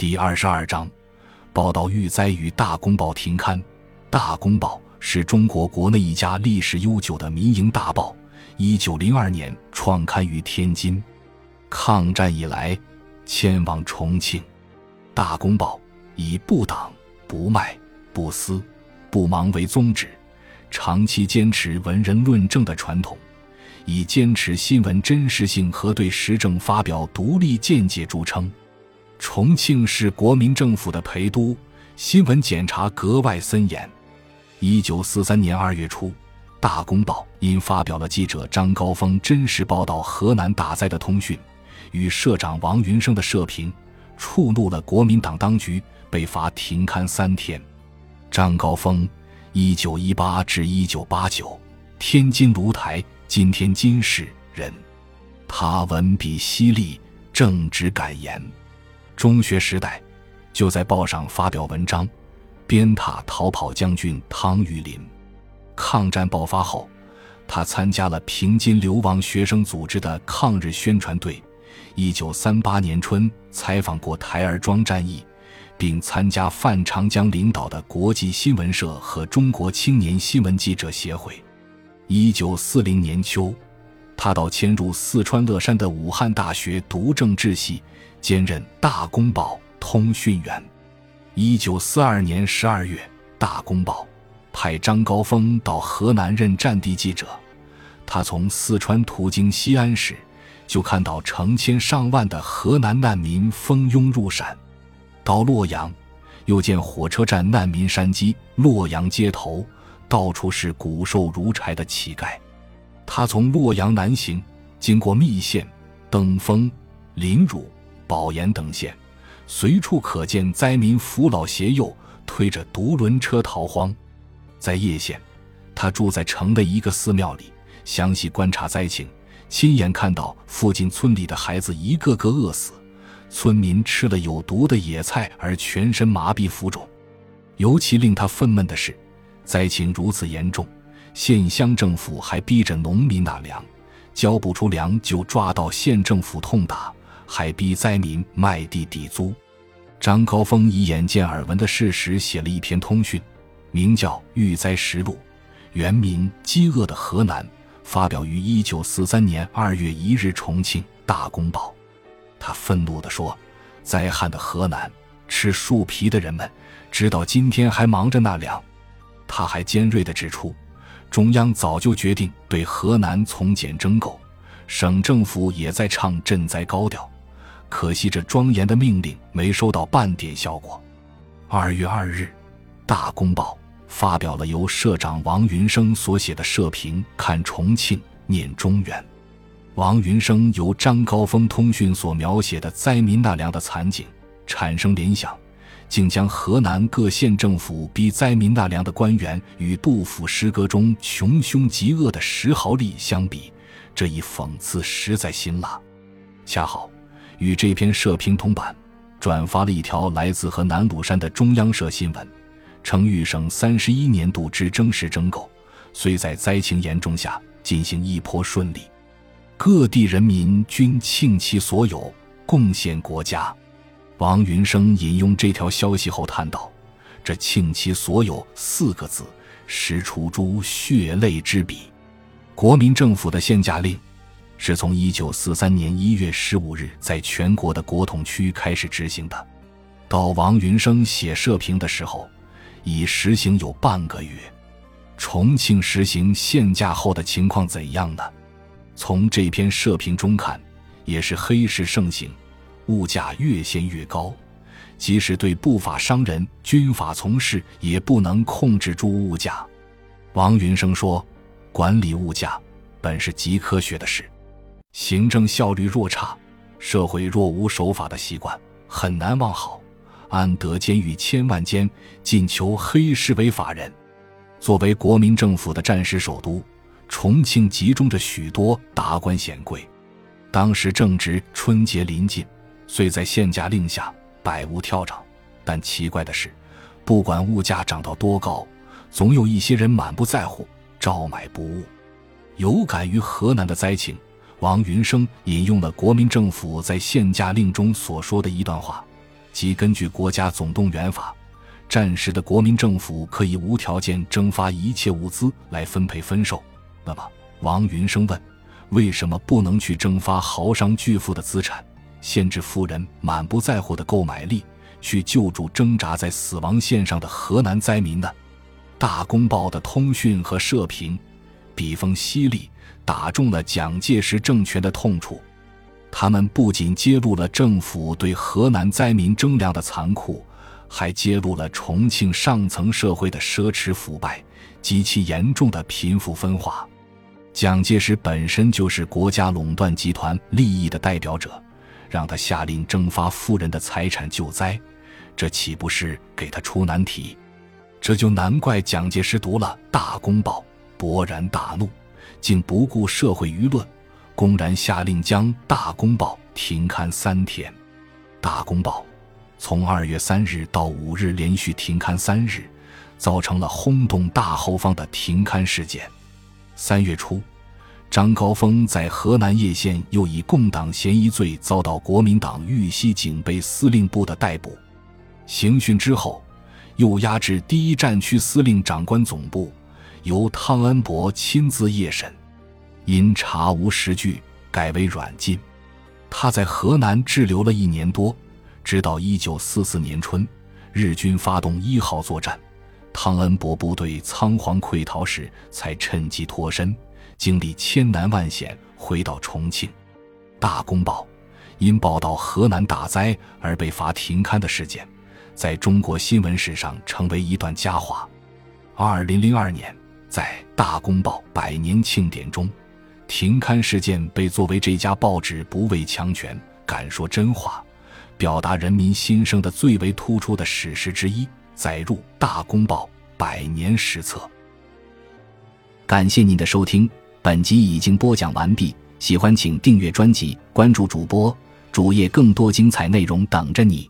第二十二章，报道遇灾与《大公报》停刊。《大公报》是中国国内一家历史悠久的民营大报，一九零二年创刊于天津。抗战以来，迁往重庆。《大公报》以不党、不卖、不私、不忙为宗旨，长期坚持文人论政的传统，以坚持新闻真实性和对时政发表独立见解著称。重庆是国民政府的陪都，新闻检查格外森严。一九四三年二月初，《大公报》因发表了记者张高峰真实报道河南大灾的通讯，与社长王云生的社评，触怒了国民党当局，被罚停刊三天。张高峰，一九一八至一九八九，天津芦台（今天津市）人，他文笔犀利，正直敢言。中学时代，就在报上发表文章，鞭挞逃跑将军汤玉麟。抗战爆发后，他参加了平津流亡学生组织的抗日宣传队。一九三八年春，采访过台儿庄战役，并参加范长江领导的国际新闻社和中国青年新闻记者协会。一九四零年秋，他到迁入四川乐山的武汉大学读政治系。兼任《大公报》通讯员。一九四二年十二月，《大公报》派张高峰到河南任战地记者。他从四川途经西安时，就看到成千上万的河南难民蜂拥入陕。到洛阳，又见火车站难民山积，洛阳街头到处是骨瘦如柴的乞丐。他从洛阳南行，经过密县、登封、临汝。保研等县，随处可见灾民扶老携幼，推着独轮车逃荒。在叶县，他住在城的一个寺庙里，详细观察灾情，亲眼看到附近村里的孩子一个个饿死，村民吃了有毒的野菜而全身麻痹浮肿。尤其令他愤懑的是，灾情如此严重，县乡政府还逼着农民纳粮，交不出粮就抓到县政府痛打。还逼灾民卖地抵租。张高峰以眼见耳闻的事实写了一篇通讯，名叫《遇灾实录》，原名《饥饿的河南》，发表于一九四三年二月一日重庆《大公报》。他愤怒地说：“灾害的河南，吃树皮的人们，直到今天还忙着纳粮。”他还尖锐地指出，中央早就决定对河南从简征购，省政府也在唱赈灾高调。可惜这庄严的命令没收到半点效果。二月二日，《大公报》发表了由社长王云生所写的社评，看重庆，念中原。王云生由张高峰通讯所描写的灾民纳粮的惨景产生联想，竟将河南各县政府逼灾民纳粮的官员与杜甫诗歌中穷凶极恶的石壕吏相比，这一讽刺实在辛辣。恰好。与这篇社评同版，转发了一条来自河南鲁山的中央社新闻，称豫省三十一年度之征实征购，虽在灾情严重下进行一颇顺利，各地人民均倾其所有贡献国家。王云生引用这条消息后叹道：“这倾其所有四个字，实出诸血泪之笔。”国民政府的限价令。是从一九四三年一月十五日在全国的国统区开始执行的，到王云生写社评的时候，已实行有半个月。重庆实行限价后的情况怎样呢？从这篇社评中看，也是黑市盛行，物价越限越高，即使对不法商人、军阀从事，也不能控制住物价。王云生说：“管理物价本是极科学的事。”行政效率若差，社会若无守法的习惯，很难忘好。安得监狱千万间，尽求黑市为法人。作为国民政府的战时首都，重庆集中着许多达官显贵。当时正值春节临近，虽在限价令下百无跳涨，但奇怪的是，不管物价涨到多高，总有一些人满不在乎，照买不误。有感于河南的灾情。王云生引用了国民政府在限价令中所说的一段话，即根据国家总动员法，战时的国民政府可以无条件征发一切物资来分配分售。那么，王云生问：为什么不能去征发豪商巨富的资产，限制富人满不在乎的购买力，去救助挣扎在死亡线上的河南灾民呢？《大公报》的通讯和社评，笔锋犀利，打中了蒋介石政权的痛处。他们不仅揭露了政府对河南灾民征粮的残酷，还揭露了重庆上层社会的奢侈腐败极其严重的贫富分化。蒋介石本身就是国家垄断集团利益的代表者，让他下令征发富人的财产救灾，这岂不是给他出难题？这就难怪蒋介石读了《大公报》，勃然大怒，竟不顾社会舆论。公然下令将《大公报》停刊三天，《大公报》从二月三日到五日连续停刊三日，造成了轰动大后方的停刊事件。三月初，张高峰在河南叶县又以共党嫌疑罪遭到国民党豫西警备司令部的逮捕。刑讯之后，又押至第一战区司令长官总部，由汤恩伯亲自夜审。因查无实据，改为软禁。他在河南滞留了一年多，直到一九四四年春，日军发动一号作战，汤恩伯部队仓皇溃逃时，才趁机脱身，经历千难万险回到重庆。《大公报》因报道河南大灾而被罚停刊的事件，在中国新闻史上成为一段佳话。二零零二年，在《大公报》百年庆典中。停刊事件被作为这家报纸不畏强权、敢说真话、表达人民心声的最为突出的史实之一，载入《大公报》百年史册。感谢您的收听，本集已经播讲完毕。喜欢请订阅专辑，关注主播主页，更多精彩内容等着你。